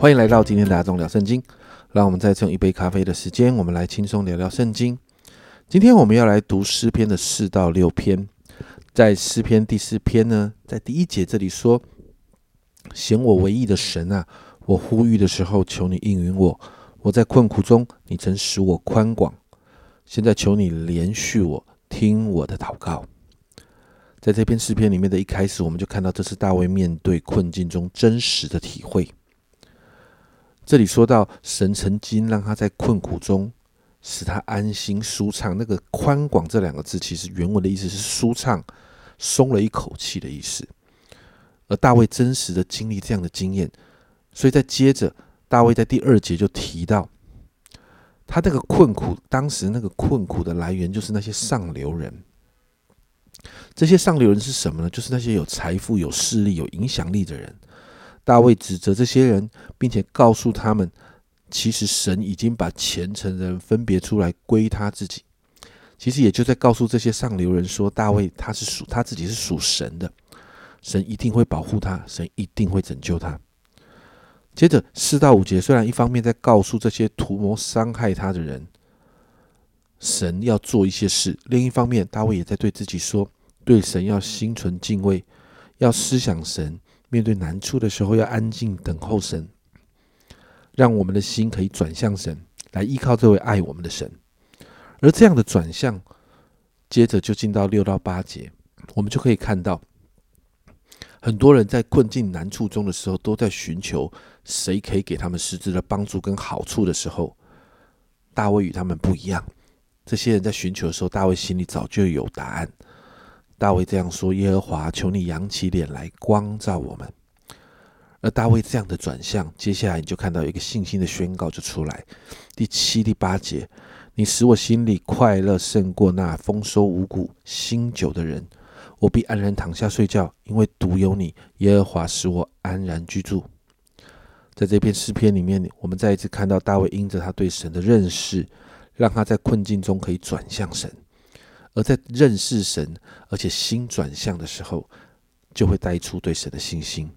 欢迎来到今天的大众聊圣经。让我们再用一杯咖啡的时间，我们来轻松聊聊圣经。今天我们要来读诗篇的四到六篇。在诗篇第四篇呢，在第一节这里说：“显我为义的神啊，我呼吁的时候，求你应允我。我在困苦中，你曾使我宽广。现在求你连续我，听我的祷告。”在这篇诗篇里面的一开始，我们就看到这是大卫面对困境中真实的体会。这里说到神曾经让他在困苦中使他安心舒畅，那个“宽广”这两个字，其实原文的意思是舒畅、松了一口气的意思。而大卫真实的经历这样的经验，所以在接着大卫在第二节就提到，他那个困苦，当时那个困苦的来源就是那些上流人。这些上流人是什么呢？就是那些有财富、有势力、有影响力的人。大卫指责这些人，并且告诉他们，其实神已经把虔诚的人分别出来归他自己。其实也就在告诉这些上流人说，大卫他是属他自己是属神的，神一定会保护他，神一定会拯救他。接着四到五节，虽然一方面在告诉这些图谋伤害他的人，神要做一些事；另一方面，大卫也在对自己说。对神要心存敬畏，要思想神。面对难处的时候，要安静等候神，让我们的心可以转向神，来依靠这位爱我们的神。而这样的转向，接着就进到六到八节，我们就可以看到，很多人在困境难处中的时候，都在寻求谁可以给他们实质的帮助跟好处的时候，大卫与他们不一样。这些人在寻求的时候，大卫心里早就有答案。大卫这样说：“耶和华，求你扬起脸来光照我们。”而大卫这样的转向，接下来你就看到一个信心的宣告就出来。第七、第八节：“你使我心里快乐胜过那丰收五谷新酒的人，我必安然躺下睡觉，因为独有你，耶和华使我安然居住。”在这篇诗篇里面，我们再一次看到大卫因着他对神的认识，让他在困境中可以转向神。而在认识神，而且心转向的时候，就会带出对神的信心，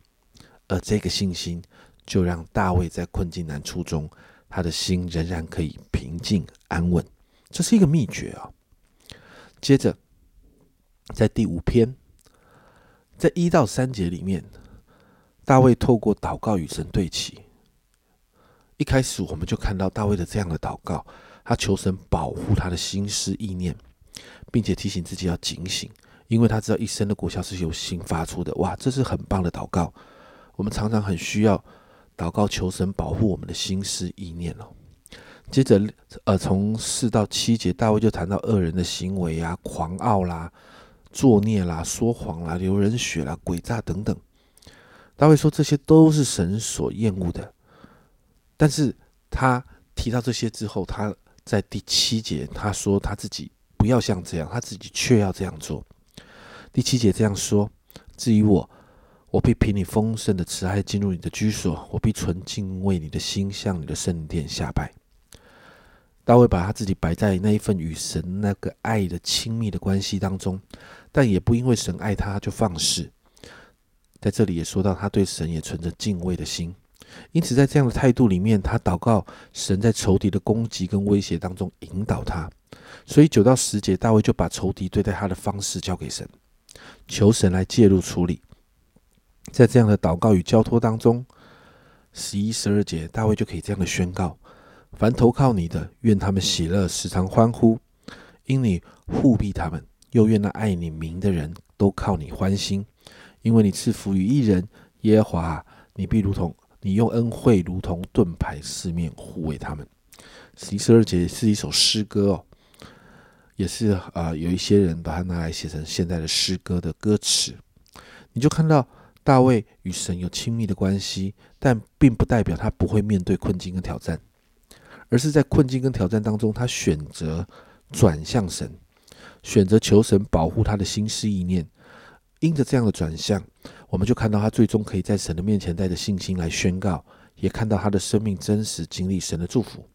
而这个信心就让大卫在困境难处中，他的心仍然可以平静安稳。这是一个秘诀啊。接着，在第五篇，在一到三节里面，大卫透过祷告与神对齐。一开始我们就看到大卫的这样的祷告，他求神保护他的心思意念。并且提醒自己要警醒，因为他知道一生的果效是由心发出的。哇，这是很棒的祷告。我们常常很需要祷告求神保护我们的心思意念哦。接着，呃，从四到七节，大卫就谈到恶人的行为啊，狂傲啦、作孽啦、说谎啦、流人血啦、诡诈等等。大卫说这些都是神所厌恶的。但是他提到这些之后，他在第七节他说他自己。不要像这样，他自己却要这样做。第七节这样说：“至于我，我必凭你丰盛的慈爱进入你的居所，我必存敬畏你的心向你的圣殿下拜。”大卫把他自己摆在那一份与神那个爱的亲密的关系当中，但也不因为神爱他就放肆。在这里也说到，他对神也存着敬畏的心。因此，在这样的态度里面，他祷告神在仇敌的攻击跟威胁当中引导他。所以九到十节，大卫就把仇敌对待他的方式交给神，求神来介入处理。在这样的祷告与交托当中，十一、十二节，大卫就可以这样的宣告：凡投靠你的，愿他们喜乐，时常欢呼，因你护庇他们；又愿那爱你名的人都靠你欢心，因为你赐福于一人，耶和华，你必如同你用恩惠如同盾牌四面护卫他们。十一、十二节是一首诗歌哦。也是啊，有一些人把它拿来写成现在的诗歌的歌词，你就看到大卫与神有亲密的关系，但并不代表他不会面对困境跟挑战，而是在困境跟挑战当中，他选择转向神，选择求神保护他的心思意念。因着这样的转向，我们就看到他最终可以在神的面前带着信心来宣告，也看到他的生命真实经历神的祝福。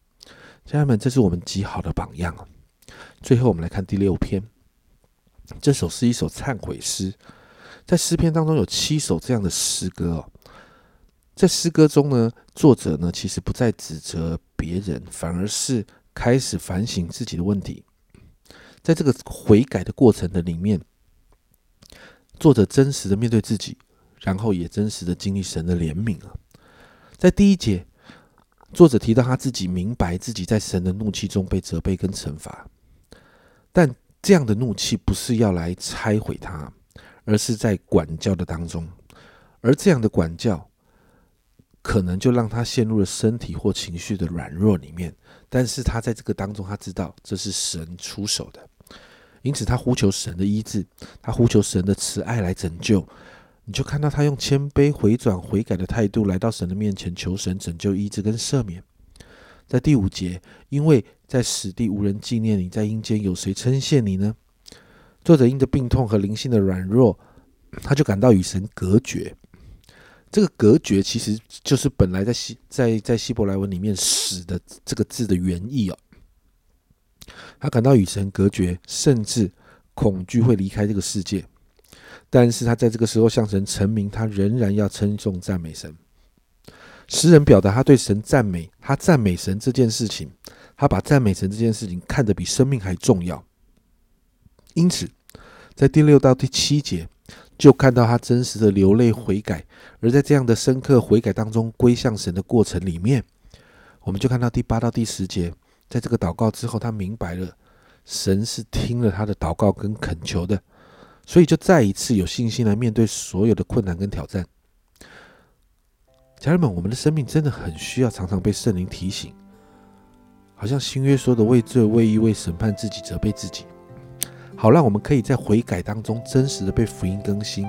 家人们，这是我们极好的榜样啊！最后，我们来看第六篇。这首是一首忏悔诗，在诗篇当中有七首这样的诗歌哦。在诗歌中呢，作者呢其实不再指责别人，反而是开始反省自己的问题。在这个悔改的过程的里面，作者真实的面对自己，然后也真实的经历神的怜悯啊。在第一节，作者提到他自己明白自己在神的怒气中被责备跟惩罚，但这样的怒气不是要来拆毁他，而是在管教的当中，而这样的管教。可能就让他陷入了身体或情绪的软弱里面，但是他在这个当中，他知道这是神出手的，因此他呼求神的医治，他呼求神的慈爱来拯救。你就看到他用谦卑、回转、悔改的态度来到神的面前，求神拯救、医治跟赦免。在第五节，因为在死地无人纪念你，在阴间有谁称谢你呢？作者因着病痛和灵性的软弱，他就感到与神隔绝。这个隔绝其实就是本来在希在在希伯来文里面“死”的这个字的原意哦。他感到与神隔绝，甚至恐惧会离开这个世界。但是他在这个时候向神成名，他仍然要称颂赞美神。诗人表达他对神赞美，他赞美神这件事情，他把赞美神这件事情看得比生命还重要。因此，在第六到第七节。就看到他真实的流泪悔改，而在这样的深刻悔改当中归向神的过程里面，我们就看到第八到第十节，在这个祷告之后，他明白了神是听了他的祷告跟恳求的，所以就再一次有信心来面对所有的困难跟挑战。家人们，我们的生命真的很需要常常被圣灵提醒，好像新约说的为罪、为义、为审判自己、责备自己。好，让我们可以在悔改当中真实的被福音更新，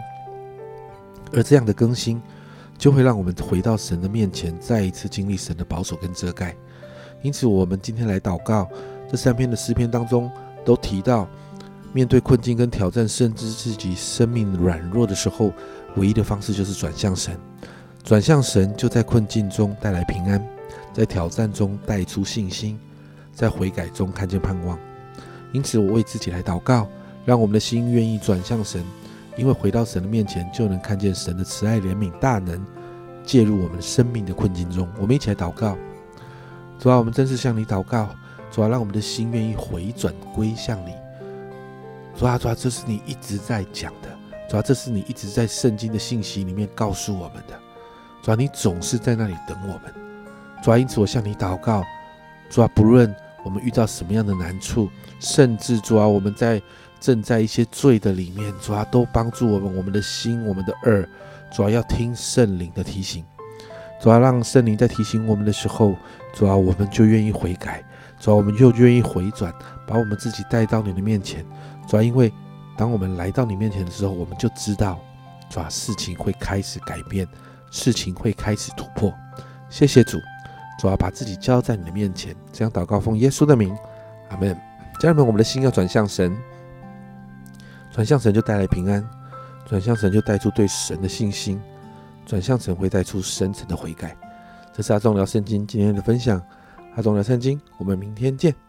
而这样的更新就会让我们回到神的面前，再一次经历神的保守跟遮盖。因此，我们今天来祷告，这三篇的诗篇当中都提到，面对困境跟挑战，甚至自己生命软弱的时候，唯一的方式就是转向神。转向神，就在困境中带来平安，在挑战中带出信心，在悔改中看见盼望。因此，我为自己来祷告，让我们的心愿意转向神，因为回到神的面前，就能看见神的慈爱、怜悯、大能介入我们生命的困境中。我们一起来祷告，主啊，我们真是向你祷告，主啊，让我们的心愿意回转归向你。主啊，主啊，这是你一直在讲的，主啊，这是你一直在圣经的信息里面告诉我们的。主啊，你总是在那里等我们。主啊，因此我向你祷告，主啊，不论。我们遇到什么样的难处，甚至主啊，我们在正在一些罪的里面，主啊，都帮助我们，我们的心，我们的耳，主要要听圣灵的提醒，主要让圣灵在提醒我们的时候，主要我们就愿意悔改，主要我们就愿意回转，把我们自己带到你的面前，主要因为当我们来到你面前的时候，我们就知道，主要事情会开始改变，事情会开始突破。谢谢主。主要把自己交在你的面前，这样祷告奉耶稣的名，阿门。家人们，我们的心要转向神，转向神就带来平安，转向神就带出对神的信心，转向神会带出深层的悔改。这是阿忠聊圣经今天的分享，阿忠聊圣经，我们明天见。